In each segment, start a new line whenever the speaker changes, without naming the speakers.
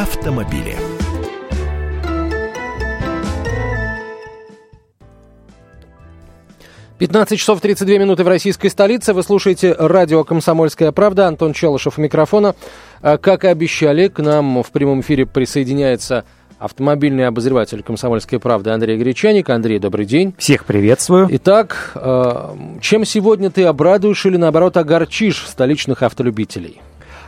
автомобили.
Пятнадцать часов 32 минуты в российской столице. Вы слушаете радио «Комсомольская правда». Антон Челышев у микрофона. А, как и обещали, к нам в прямом эфире присоединяется автомобильный обозреватель «Комсомольской правды» Андрей Гречаник. Андрей, добрый день.
Всех приветствую.
Итак, а, чем сегодня ты обрадуешь или, наоборот, огорчишь столичных автолюбителей?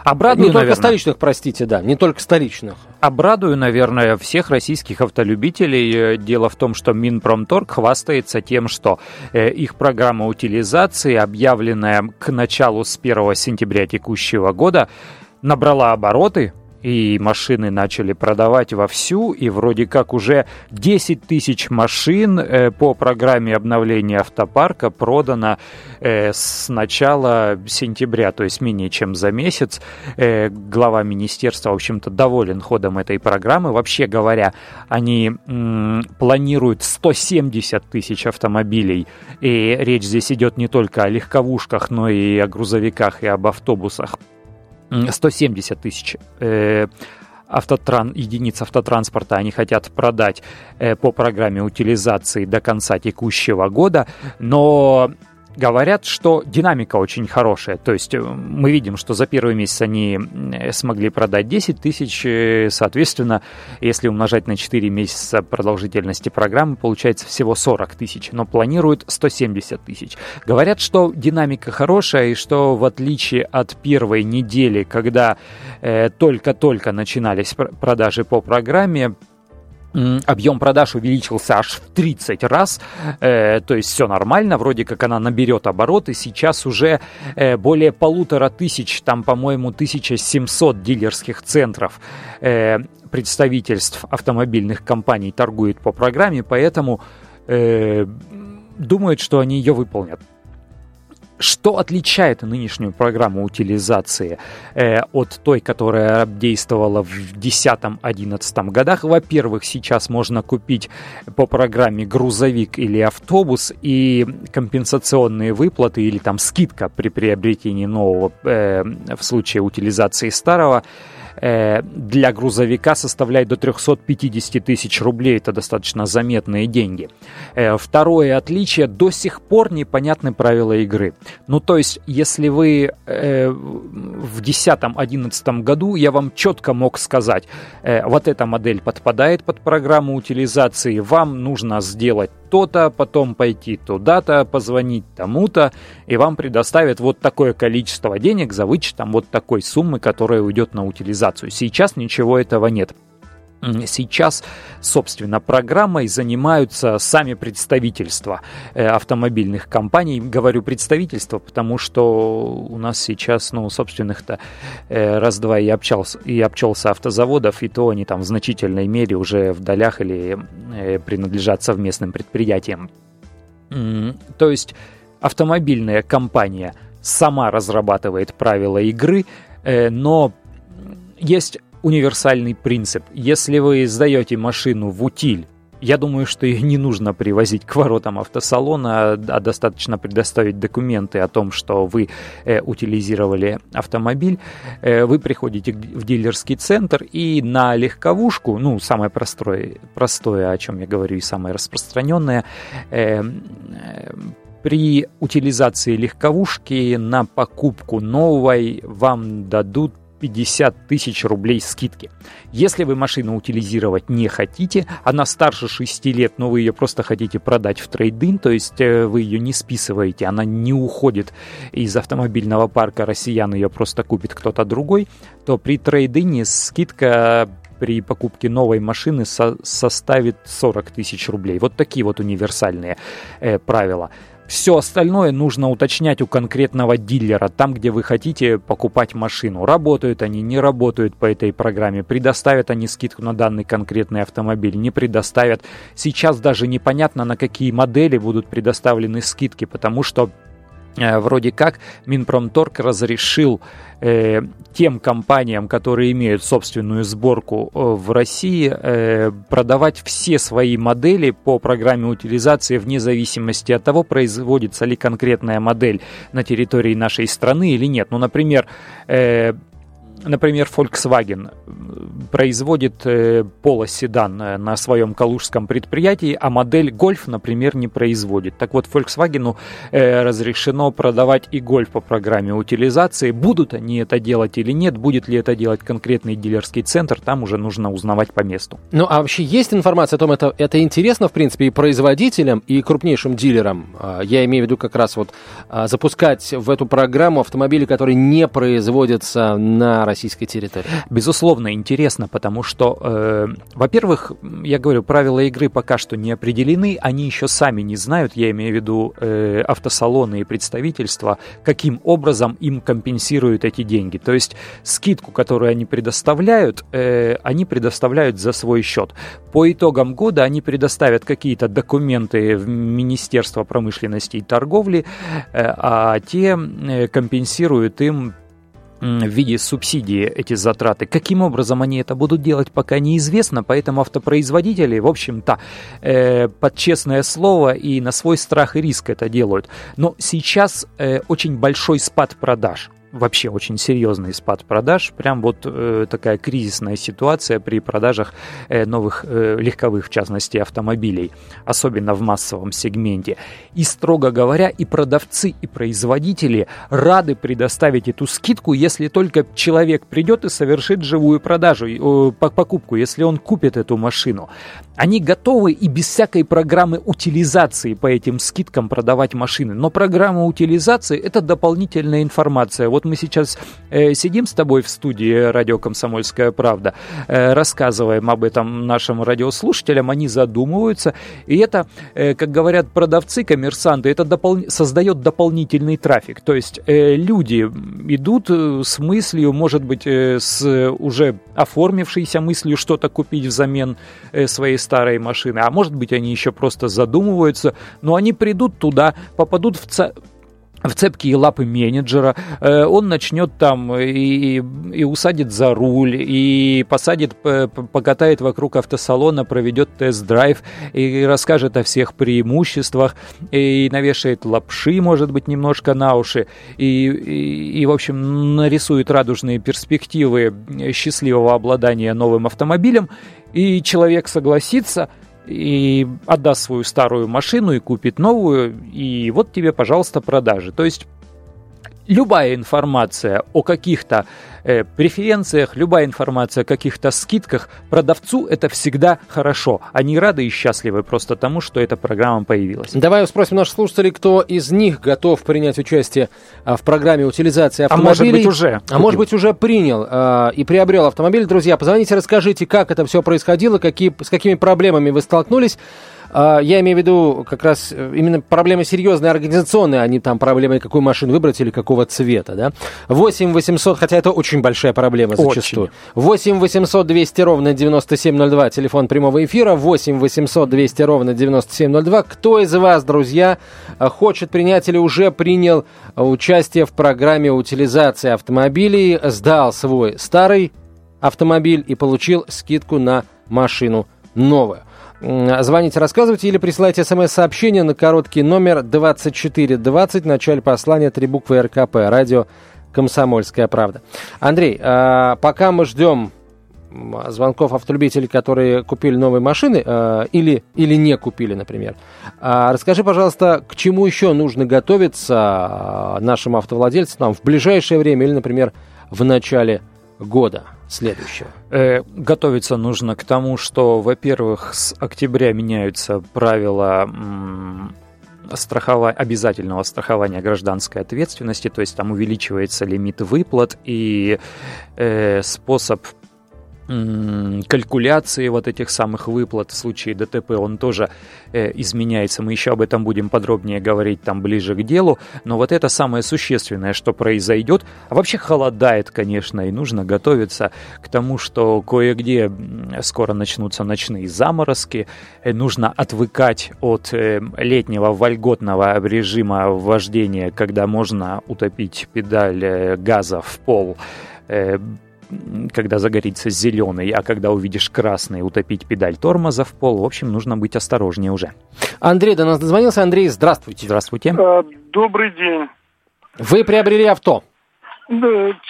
Обрадую,
не только
наверное.
столичных, простите, да, не только столичных.
Обрадую, наверное, всех российских автолюбителей. Э, Дело в том, что Минпромторг хвастается тем, что э, их программа утилизации, объявленная к началу с 1 сентября текущего года, набрала обороты, и машины начали продавать вовсю, и вроде как уже 10 тысяч машин э, по программе обновления автопарка продано э, с начала сентября, то есть менее чем за месяц. Э, глава министерства, в общем-то, доволен ходом этой программы. Вообще говоря, они планируют 170 тысяч автомобилей, и речь здесь идет не только о легковушках, но и о грузовиках и об автобусах. М, 170 тысяч э, автотран, единиц автотранспорта они хотят продать э, по программе утилизации до конца текущего года, но говорят, что динамика очень хорошая. То есть э, мы видим, что за первый месяц они смогли продать 10 тысяч, э, соответственно, если умножать на 4 месяца продолжительности программы, получается всего 40 тысяч, но планируют 170 тысяч. Говорят, что динамика хорошая и что в отличие от первой недели, когда э, только-только начинались пр- продажи по программе, Объем продаж увеличился аж в 30 раз, э, то есть все нормально, вроде как она наберет обороты. Сейчас уже э, более полутора тысяч, там, по-моему, 1700 дилерских центров э, представительств автомобильных компаний торгует по программе, поэтому э, думают, что они ее выполнят. Что отличает нынешнюю программу утилизации э, от той, которая действовала в 2010-2011 годах? Во-первых, сейчас можно купить по программе грузовик или автобус, и компенсационные выплаты или там скидка при приобретении нового э, в случае утилизации старого для грузовика составляет до 350 тысяч рублей. Это достаточно заметные деньги. Э, Второе отличие. До сих пор непонятны правила игры. Ну, то есть, если вы э, в 2010-2011 году, я вам четко мог сказать, э, вот эта модель подпадает под программу утилизации, вам нужно сделать то-то, потом пойти туда-то, позвонить тому-то, и вам предоставят вот такое количество денег за вычетом вот такой суммы, которая уйдет на утилизацию. Сейчас ничего этого нет. Сейчас, собственно, программой занимаются сами представительства э, автомобильных компаний. Говорю представительства, потому что у нас сейчас, ну, собственных-то э, раз-два и, общался, и обчелся автозаводов, и то они там в значительной мере уже в долях или э, принадлежат совместным предприятиям. То есть автомобильная компания сама разрабатывает правила игры, но есть универсальный принцип. Если вы сдаете машину в утиль, я думаю, что ее не нужно привозить к воротам автосалона, а достаточно предоставить документы о том, что вы э, утилизировали автомобиль. Э, вы приходите в дилерский центр и на легковушку, ну, самое простое, простое о чем я говорю, и самое распространенное, э, при утилизации легковушки на покупку новой вам дадут 50 тысяч рублей скидки. Если вы машину утилизировать не хотите, она старше 6 лет, но вы ее просто хотите продать в трейдин, то есть э, вы ее не списываете, она не уходит из автомобильного парка россиян, ее просто купит кто-то другой, то при трейдине скидка при покупке новой машины со- составит 40 тысяч рублей. Вот такие вот универсальные э, правила. Все остальное нужно уточнять у конкретного дилера, там, где вы хотите покупать машину. Работают они, не работают по этой программе, предоставят они скидку на данный конкретный автомобиль, не предоставят. Сейчас даже непонятно, на какие модели будут предоставлены скидки, потому что вроде как Минпромторг разрешил э, тем компаниям, которые имеют собственную сборку э, в России, э, продавать все свои модели по программе утилизации вне зависимости от того, производится ли конкретная модель на территории нашей страны или нет. Ну, например, э, например, Volkswagen производит э, полоседан э, на своем калужском предприятии, а модель Golf, например, не производит. Так вот, Volkswagen э, разрешено продавать и Golf по программе утилизации. Будут они это делать или нет, будет ли это делать конкретный дилерский центр, там уже нужно узнавать по месту.
Ну, а вообще есть информация о том, это, это интересно, в принципе, и производителям, и крупнейшим дилерам? А, я имею в виду как раз вот а, запускать в эту программу автомобили, которые не производятся на российской территории.
Безусловно, интересно, потому что, э, во-первых, я говорю, правила игры пока что не определены, они еще сами не знают, я имею в виду э, автосалоны и представительства, каким образом им компенсируют эти деньги. То есть скидку, которую они предоставляют, э, они предоставляют за свой счет. По итогам года они предоставят какие-то документы в Министерство промышленности и торговли, э, а те э, компенсируют им в виде субсидии эти затраты. Каким образом они это будут делать, пока неизвестно, поэтому автопроизводители, в общем-то, э, под честное слово и на свой страх и риск это делают. Но сейчас э, очень большой спад продаж вообще очень серьезный спад продаж. Прям вот э, такая кризисная ситуация при продажах э, новых э, легковых, в частности, автомобилей, особенно в массовом сегменте. И, строго говоря, и продавцы, и производители рады предоставить эту скидку, если только человек придет и совершит живую продажу, э, покупку, если он купит эту машину. Они готовы и без всякой программы утилизации по этим скидкам продавать машины. Но программа утилизации – это дополнительная информация. Вот мы сейчас э, сидим с тобой в студии радио «Комсомольская правда», э, рассказываем об этом нашим радиослушателям, они задумываются. И это, э, как говорят продавцы, коммерсанты, это допол... создает дополнительный трафик. То есть э, люди идут э, с мыслью, может быть, э, с уже оформившейся мыслью что-то купить взамен э, своей старой машины, а может быть они еще просто задумываются, но они придут туда, попадут в, ца в цепкие лапы менеджера, э, он начнет там и, и усадит за руль, и посадит, покатает вокруг автосалона, проведет тест-драйв и расскажет о всех преимуществах, и навешает лапши, может быть, немножко на уши, и, и, и в общем, нарисует радужные перспективы счастливого обладания новым автомобилем, и человек согласится – и отдаст свою старую машину и купит новую, и вот тебе, пожалуйста, продажи. То есть любая информация о каких-то э, преференциях, любая информация о каких-то скидках, продавцу это всегда хорошо. Они рады и счастливы просто тому, что эта программа появилась.
Давай спросим наших слушателей, кто из них готов принять участие а, в программе утилизации автомобилей. А
может быть уже.
А может быть уже принял а, и приобрел автомобиль. Друзья, позвоните, расскажите, как это все происходило, какие, с какими проблемами вы столкнулись. А, я имею в виду как раз э, именно проблемы серьезные, организационные, а не там проблемы, какую машину выбрать или какого цвета, да? 8 800, хотя это очень большая проблема зачастую. Очень. 8 800 200 ровно 9702, телефон прямого эфира, 8 800 200 ровно 9702. Кто из вас, друзья, э, хочет принять или уже принял участие в программе утилизации автомобилей, сдал свой старый автомобиль и получил скидку на машину новую? Звоните, рассказывайте или присылайте смс-сообщение на короткий номер 2420 в начале послания три буквы РКП. Радио «Комсомольская правда». Андрей, а, пока мы ждем звонков автолюбителей, которые купили новые машины а, или, или не купили, например. А, расскажи, пожалуйста, к чему еще нужно готовиться нашим автовладельцам в ближайшее время или, например, в начале года следующего?
Э, готовиться нужно к тому, что, во-первых, с октября меняются правила страхова... обязательного страхования гражданской ответственности, то есть там увеличивается лимит выплат и э, способ калькуляции вот этих самых выплат в случае ДТП, он тоже э, изменяется. Мы еще об этом будем подробнее говорить там ближе к делу. Но вот это самое существенное, что произойдет. А вообще холодает, конечно, и нужно готовиться к тому, что кое-где скоро начнутся ночные заморозки. Э, нужно отвыкать от э, летнего вольготного режима вождения, когда можно утопить педаль э, газа в пол э, когда загорится зеленый, а когда увидишь красный, утопить педаль тормоза в пол. В общем, нужно быть осторожнее уже.
Андрей до нас дозвонился. Андрей, здравствуйте.
Здравствуйте.
А, добрый день.
Вы приобрели авто?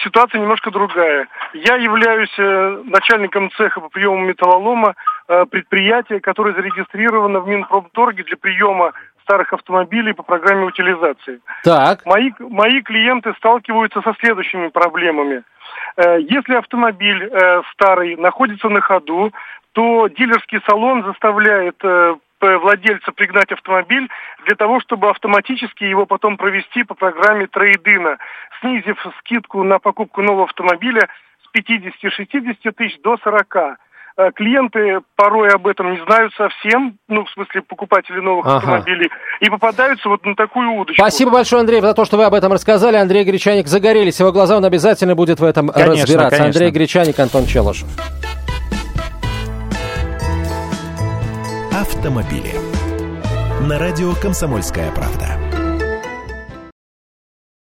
ситуация немножко другая. Я являюсь э, начальником цеха по приему металлолома э, предприятия, которое зарегистрировано в Минпромторге для приема старых автомобилей по программе утилизации.
Так.
Мои, мои клиенты сталкиваются со следующими проблемами. Э, если автомобиль старый находится на ходу, то дилерский салон заставляет владельца пригнать автомобиль для того, чтобы автоматически его потом провести по программе трейдина, снизив скидку на покупку нового автомобиля с 50-60 тысяч до 40. Э, клиенты порой об этом не знают совсем, ну, в смысле, покупатели новых ага. автомобилей, и попадаются вот на такую удочку.
Спасибо большое, Андрей, за то, что вы об этом рассказали. Андрей Гречаник загорелись его глаза, он обязательно будет в этом конечно, разбираться. Конечно. Андрей Гречаник, Антон Челышев.
Автомобили. На радио «Комсомольская правда».